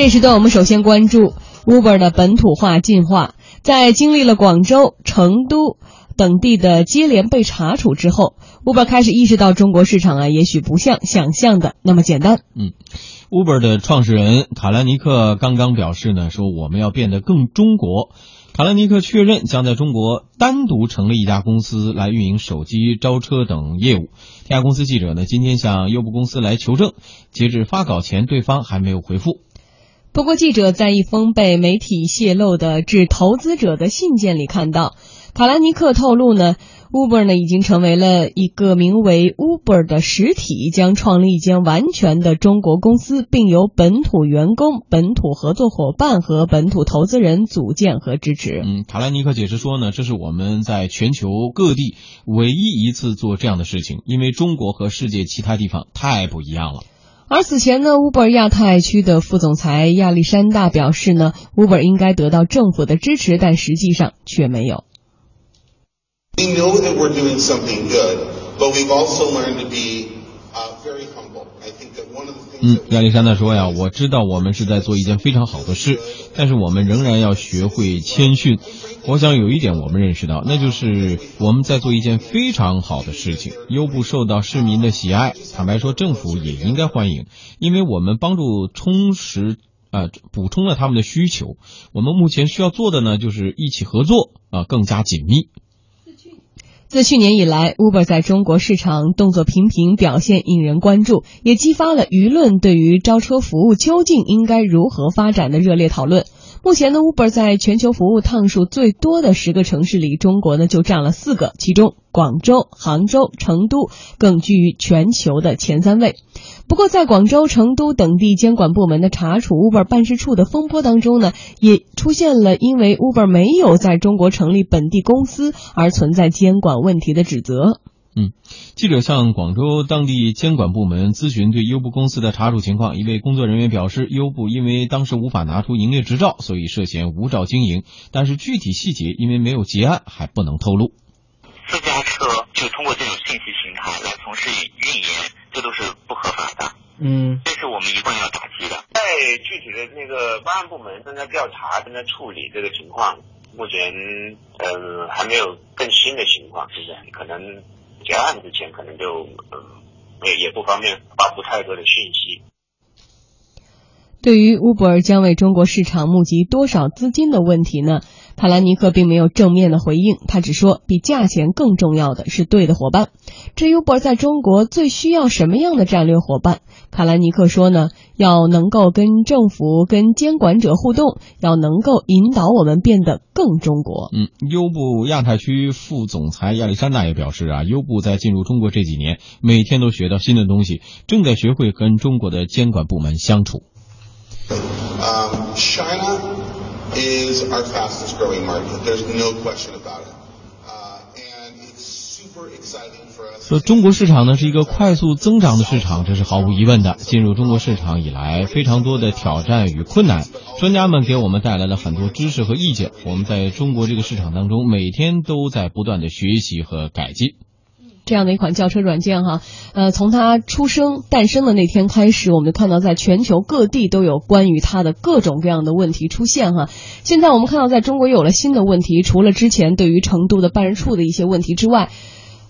这时段我们首先关注 Uber 的本土化进化，在经历了广州、成都等地的接连被查处之后，Uber 开始意识到中国市场啊，也许不像想象的那么简单。嗯，Uber 的创始人卡兰尼克刚刚表示呢，说我们要变得更中国。卡兰尼克确认将在中国单独成立一家公司来运营手机招车等业务。天下公司记者呢，今天向优步公司来求证，截至发稿前，对方还没有回复。不过，记者在一封被媒体泄露的致投资者的信件里看到，卡兰尼克透露呢，Uber 呢已经成为了一个名为 Uber 的实体，将创立一间完全的中国公司，并由本土员工、本土合作伙伴和本土投资人组建和支持。嗯，卡兰尼克解释说呢，这是我们在全球各地唯一一次做这样的事情，因为中国和世界其他地方太不一样了。而此前呢，Uber 亚太区的副总裁亚历山大表示呢，Uber 应该得到政府的支持，但实际上却没有。We know that we're doing something good, but we've also learned to be 嗯，亚历山大说呀，我知道我们是在做一件非常好的事，但是我们仍然要学会谦逊。我想有一点我们认识到，那就是我们在做一件非常好的事情。优步受到市民的喜爱，坦白说，政府也应该欢迎，因为我们帮助充实呃补充了他们的需求。我们目前需要做的呢，就是一起合作啊，更加紧密。自去年以来，Uber 在中国市场动作频频，表现引人关注，也激发了舆论对于招车服务究竟应该如何发展的热烈讨论。目前呢，Uber 在全球服务趟数最多的十个城市里，中国呢就占了四个，其中广州、杭州、成都更居于全球的前三位。不过，在广州、成都等地监管部门的查处 Uber 办事处的风波当中呢，也出现了因为 Uber 没有在中国成立本地公司而存在监管问题的指责。嗯，记者向广州当地监管部门咨询对优步公司的查处情况，一位工作人员表示，优步因为当时无法拿出营业执照，所以涉嫌无照经营，但是具体细节因为没有结案，还不能透露。私家车就通过这种信息平台来从事运营，这都是不合法的。嗯，这是我们一贯要打击的。在具体的那个办案部门正在调查，正在处理这个情况，目前呃还没有更新的情况，是不是？可能。结案之前可能就呃也也不方便发布太多的讯息。对于 Uber 将为中国市场募集多少资金的问题呢？卡兰尼克并没有正面的回应，他只说比价钱更重要的是对的伙伴。至于 Uber 在中国最需要什么样的战略伙伴，卡兰尼克说呢，要能够跟政府、跟监管者互动，要能够引导我们变得更中国。嗯，优步亚太区副总裁亚历山大也表示啊，优步在进入中国这几年，每天都学到新的东西，正在学会跟中国的监管部门相处。Um, China is our fastest growing market. There's no question about it. And it's super exciting for us. 说中国市场呢是一个快速增长的市场，这是毫无疑问的。进入中国市场以来，非常多的挑战与困难，专家们给我们带来了很多知识和意见。我们在中国这个市场当中，每天都在不断的学习和改进。这样的一款轿车软件哈，呃，从它出生诞生的那天开始，我们就看到在全球各地都有关于它的各种各样的问题出现哈。现在我们看到在中国有了新的问题，除了之前对于成都的办事处的一些问题之外，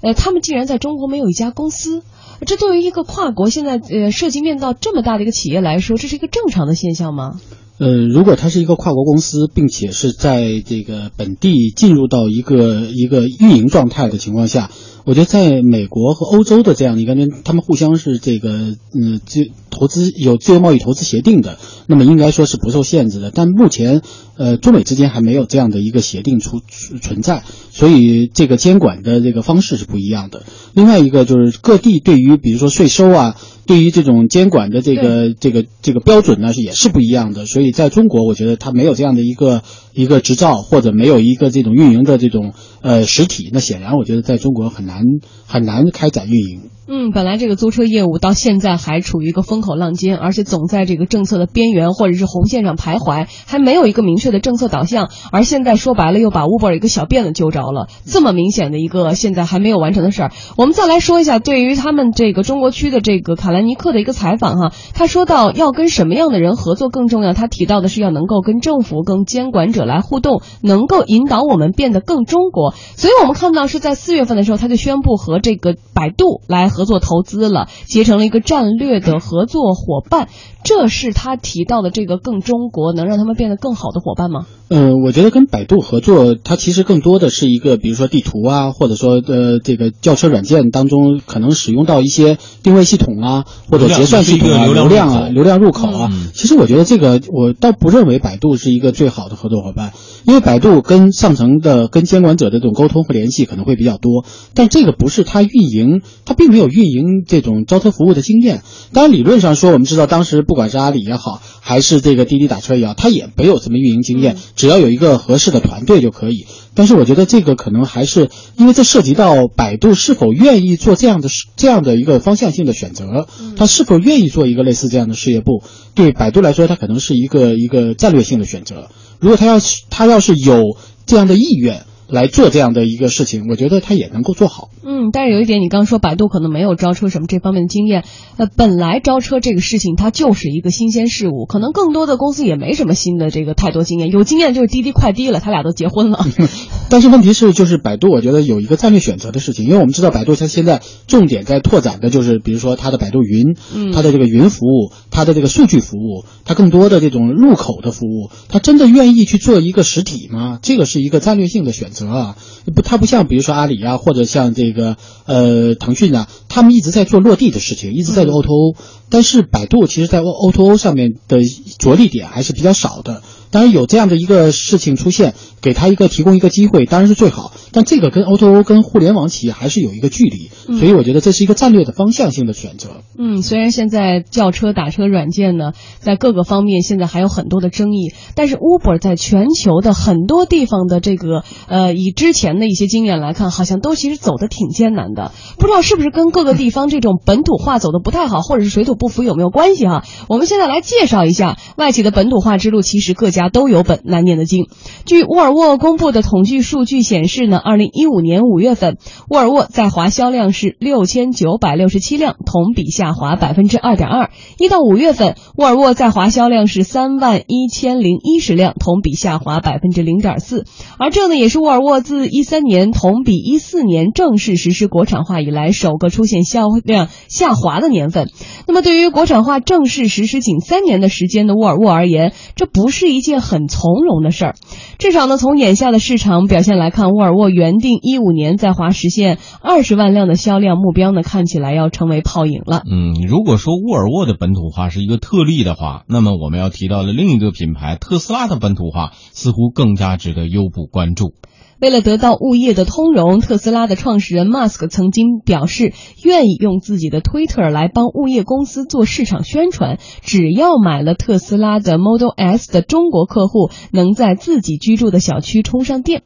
呃，他们竟然在中国没有一家公司，这对于一个跨国现在呃涉及面到这么大的一个企业来说，这是一个正常的现象吗？呃，如果它是一个跨国公司，并且是在这个本地进入到一个一个运营状态的情况下。我觉得在美国和欧洲的这样的一个，他们互相是这个，嗯，就投资有自由贸易投资协定的，那么应该说是不受限制的。但目前，呃，中美之间还没有这样的一个协定出存在，所以这个监管的这个方式是不一样的。另外一个就是各地对于比如说税收啊，对于这种监管的这个这个这个标准呢是也是不一样的。所以在中国，我觉得它没有这样的一个一个执照，或者没有一个这种运营的这种呃实体，那显然我觉得在中国很难很难开展运营。嗯，本来这个租车业务到现在还处于一个风口浪尖，而且总在这个政策的边缘或者是红线上徘徊，还没有一个明确的政策导向。而现在说白了，又把 Uber 一个小辫子揪着了，这么明显的一个现在还没有完成的事儿。我们再来说一下对于他们这个中国区的这个卡兰尼克的一个采访哈，他说到要跟什么样的人合作更重要，他提到的是要能够跟政府、跟监管者来互动，能够引导我们变得更中国。所以我们看到是在四月份的时候，他就宣布和这个百度来合。合作投资了，结成了一个战略的合作伙伴，这是他提到的这个更中国，能让他们变得更好的伙伴吗？呃，我觉得跟百度合作，它其实更多的是一个，比如说地图啊，或者说呃这个轿车软件当中可能使用到一些定位系统啊，或者结算系统啊，流量啊，流量入口啊。其实我觉得这个我倒不认为百度是一个最好的合作伙伴，因为百度跟上层的、跟监管者的这种沟通和联系可能会比较多，但这个不是它运营，它并没有。运营这种招车服务的经验，当然理论上说，我们知道当时不管是阿里也好，还是这个滴滴打车也好，它也没有什么运营经验，只要有一个合适的团队就可以。但是我觉得这个可能还是因为这涉及到百度是否愿意做这样的这样的一个方向性的选择，它是否愿意做一个类似这样的事业部，对百度来说，它可能是一个一个战略性的选择。如果他要是他要是有这样的意愿。来做这样的一个事情，我觉得他也能够做好。嗯，但是有一点，你刚刚说百度可能没有招车什么这方面的经验。呃，本来招车这个事情它就是一个新鲜事物，可能更多的公司也没什么新的这个太多经验。有经验就是滴滴快滴了，他俩都结婚了。但是问题是，就是百度，我觉得有一个战略选择的事情，因为我们知道百度它现在重点在拓展的就是，比如说它的百度云，它的这个云服务，它的这个数据服务，它更多的这种入口的服务，它真的愿意去做一个实体吗？这个是一个战略性的选择。啊，不，它不像比如说阿里啊，或者像这个呃腾讯啊，他们一直在做落地的事情，一直在做 O2O，但是百度其实在 O2O 上面的着力点还是比较少的。当然有这样的一个事情出现，给他一个提供一个机会，当然是最好。但这个跟 O2O 跟互联网企业还是有一个距离，所以我觉得这是一个战略的方向性的选择。嗯，虽然现在轿车打车软件呢，在各个方面现在还有很多的争议，但是 Uber 在全球的很多地方的这个呃，以之前的一些经验来看，好像都其实走的挺艰难的。不知道是不是跟各个地方这种本土化走的不太好，或者是水土不服有没有关系哈？我们现在来介绍一下外企的本土化之路，其实各家都有本难念的经。据沃尔沃公布的统计数据显示呢。二零一五年五月份，沃尔沃在华销量是六千九百六十七辆，同比下滑百分之二点二。一到五月份，沃尔沃在华销量是三万一千零一十辆，同比下滑百分之零点四。而这呢，也是沃尔沃自一三年同比一四年正式实施国产化以来首个出现销量下滑的年份。那么，对于国产化正式实施仅三年的时间的沃尔沃而言，这不是一件件很从容的事儿。至少呢，从眼下的市场表现来看，沃尔沃。原定一五年在华实现二十万辆的销量目标呢，看起来要成为泡影了。嗯，如果说沃尔沃的本土化是一个特例的话，那么我们要提到的另一个品牌特斯拉的本土化似乎更加值得优步关注。为了得到物业的通融，特斯拉的创始人 Musk 曾经表示，愿意用自己的推特来帮物业公司做市场宣传。只要买了特斯拉的 Model S 的中国客户，能在自己居住的小区充上电。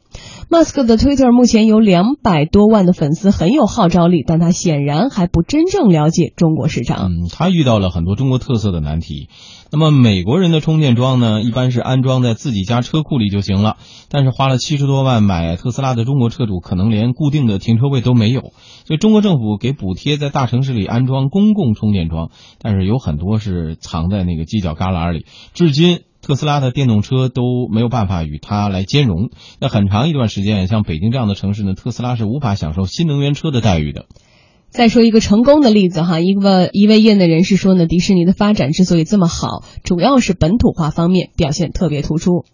Musk 的 Twitter 目前有两百多万的粉丝，很有号召力，但他显然还不真正了解中国市场。嗯，他遇到了很多中国特色的难题。那么美国人的充电桩呢，一般是安装在自己家车库里就行了。但是花了七十多万买特斯拉的中国车主，可能连固定的停车位都没有。所以中国政府给补贴在大城市里安装公共充电桩，但是有很多是藏在那个犄角旮旯里。至今，特斯拉的电动车都没有办法与它来兼容。那很长一段时间，像北京这样的城市呢，特斯拉是无法享受新能源车的待遇的。再说一个成功的例子哈，一个一位业内人士说呢，迪士尼的发展之所以这么好，主要是本土化方面表现特别突出。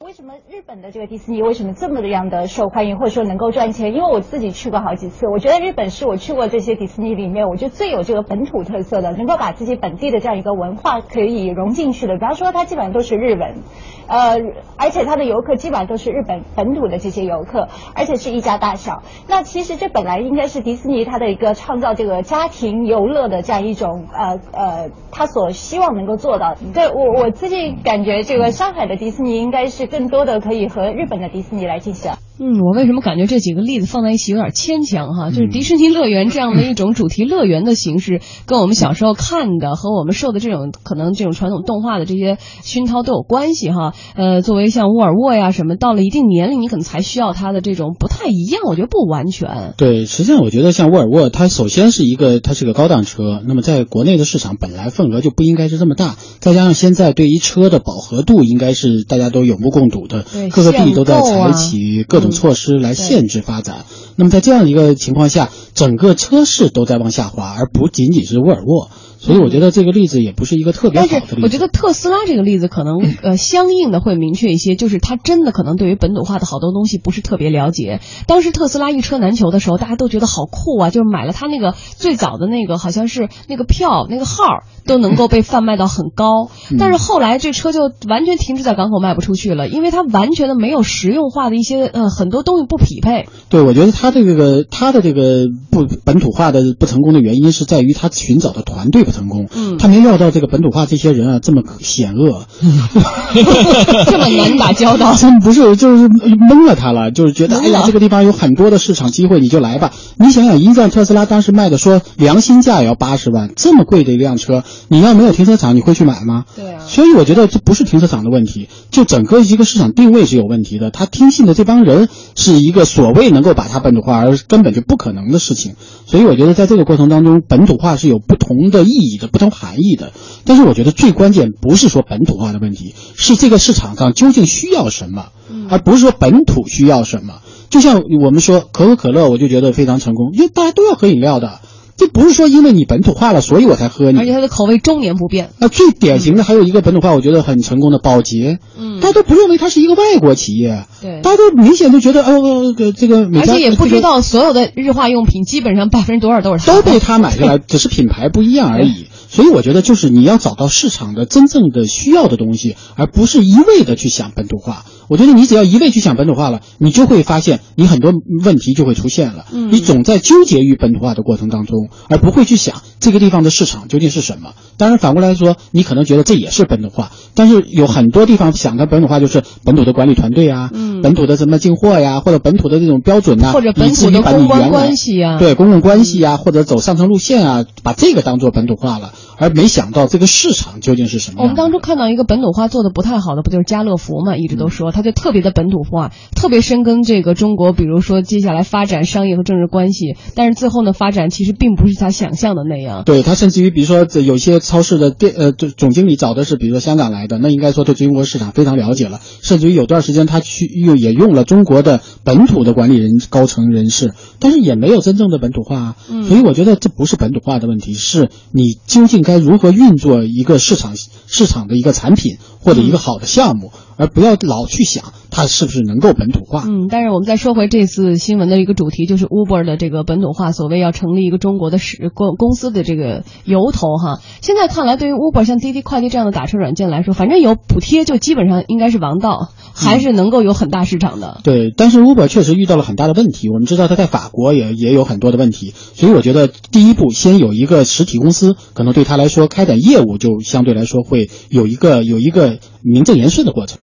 为什么日本的这个迪士尼为什么这么的样的受欢迎，或者说能够赚钱？因为我自己去过好几次，我觉得日本是我去过这些迪士尼里面，我觉得最有这个本土特色的，能够把自己本地的这样一个文化可以融进去的。比方说，它基本上都是日文，呃，而且它的游客基本上都是日本本土的这些游客，而且是一家大小。那其实这本来应该是迪士尼它的一个创造这个家庭游乐的这样一种呃呃，它所希望能够做到。对我我自己感觉，这个上海的迪士尼应该是。更多的可以和日本的迪士尼来进行。嗯，我为什么感觉这几个例子放在一起有点牵强哈？就是迪士尼乐园这样的一种主题乐园的形式，跟我们小时候看的和我们受的这种可能这种传统动画的这些熏陶都有关系哈。呃，作为像沃尔沃呀什么，到了一定年龄你可能才需要它的这种不太一样，我觉得不完全。对，实际上我觉得像沃尔沃，它首先是一个它是个高档车，那么在国内的市场本来份额就不应该是这么大，再加上现在对于车的饱和度应该是大家都有目共睹的，各个地都在采取各种措施来。限制发展，那么在这样一个情况下，整个车市都在往下滑，而不仅仅是沃尔沃。所以我觉得这个例子也不是一个特别好的例子。我觉得特斯拉这个例子可能 呃相应的会明确一些，就是它真的可能对于本土化的好多东西不是特别了解。当时特斯拉一车难求的时候，大家都觉得好酷啊，就是买了它那个最早的那个好像是那个票那个号都能够被贩卖到很高。但是后来这车就完全停滞在港口卖不出去了，因为它完全的没有实用化的一些呃很多东西不匹配。对，我觉得它这个它的这个不本土化的不成功的原因是在于它寻找的团队不。成功，嗯，他没料到这个本土化这些人啊这么险恶，这么难打交道。不是，就是蒙了他了，就是觉得哎呀，这个地方有很多的市场机会，你就来吧。你想想，一辆特斯拉当时卖的说良心价也要八十万，这么贵的一辆车，你要没有停车场，你会去买吗？对啊。所以我觉得这不是停车场的问题，就整个一个市场定位是有问题的。他听信的这帮人是一个所谓能够把它本土化，而根本就不可能的事情。所以我觉得在这个过程当中，本土化是有不同的意义。的不同含义的，但是我觉得最关键不是说本土化的问题，是这个市场上究竟需要什么，而不是说本土需要什么。就像我们说可口可乐，我就觉得非常成功，因为大家都要喝饮料的。这不是说因为你本土化了，所以我才喝你。而且它的口味终年不变。那最典型的还有一个本土化，我觉得很成功的宝洁，嗯，大家都不认为它是一个外国企业，对，大家都明显都觉得，哦，这个而且也不知道所有的日化用品基本上百分之多少都是都被他买下来，只是品牌不一样而已。所以我觉得就是你要找到市场的真正的需要的东西，而不是一味的去想本土化。我觉得你只要一味去想本土化了，你就会发现你很多问题就会出现了。嗯，你总在纠结于本土化的过程当中，而不会去想这个地方的市场究竟是什么。当然反过来说，你可能觉得这也是本土化，但是有很多地方想的本土化就是本土的管理团队啊，嗯，本土的什么进货呀，或者本土的这种标准呐，或者本土的公关关系啊，对公共关系啊，或者走上层路线啊，把这个当做本土化了。而没想到这个市场究竟是什么？我们当初看到一个本土化做的不太好的，不就是家乐福嘛？一直都说它就特别的本土化，特别深耕这个中国，比如说接下来发展商业和政治关系。但是最后呢，发展其实并不是他想象的那样。对他甚至于，比如说有些超市的店呃总总经理找的是比如说香港来的，那应该说对中国市场非常了解了。甚至于有段时间他去用也用了中国的本土的管理人高层人士，但是也没有真正的本土化。嗯，所以我觉得这不是本土化的问题，是你究竟。该如何运作一个市场市场的一个产品或者一个好的项目？而不要老去想它是不是能够本土化。嗯，但是我们再说回这次新闻的一个主题，就是 Uber 的这个本土化，所谓要成立一个中国的市公公司的这个由头哈。现在看来，对于 Uber 像滴滴快递这样的打车软件来说，反正有补贴就基本上应该是王道，还是能够有很大市场的。对，但是 Uber 确实遇到了很大的问题。我们知道它在法国也也有很多的问题，所以我觉得第一步先有一个实体公司，可能对他来说开展业务就相对来说会有一个有一个名正言顺的过程。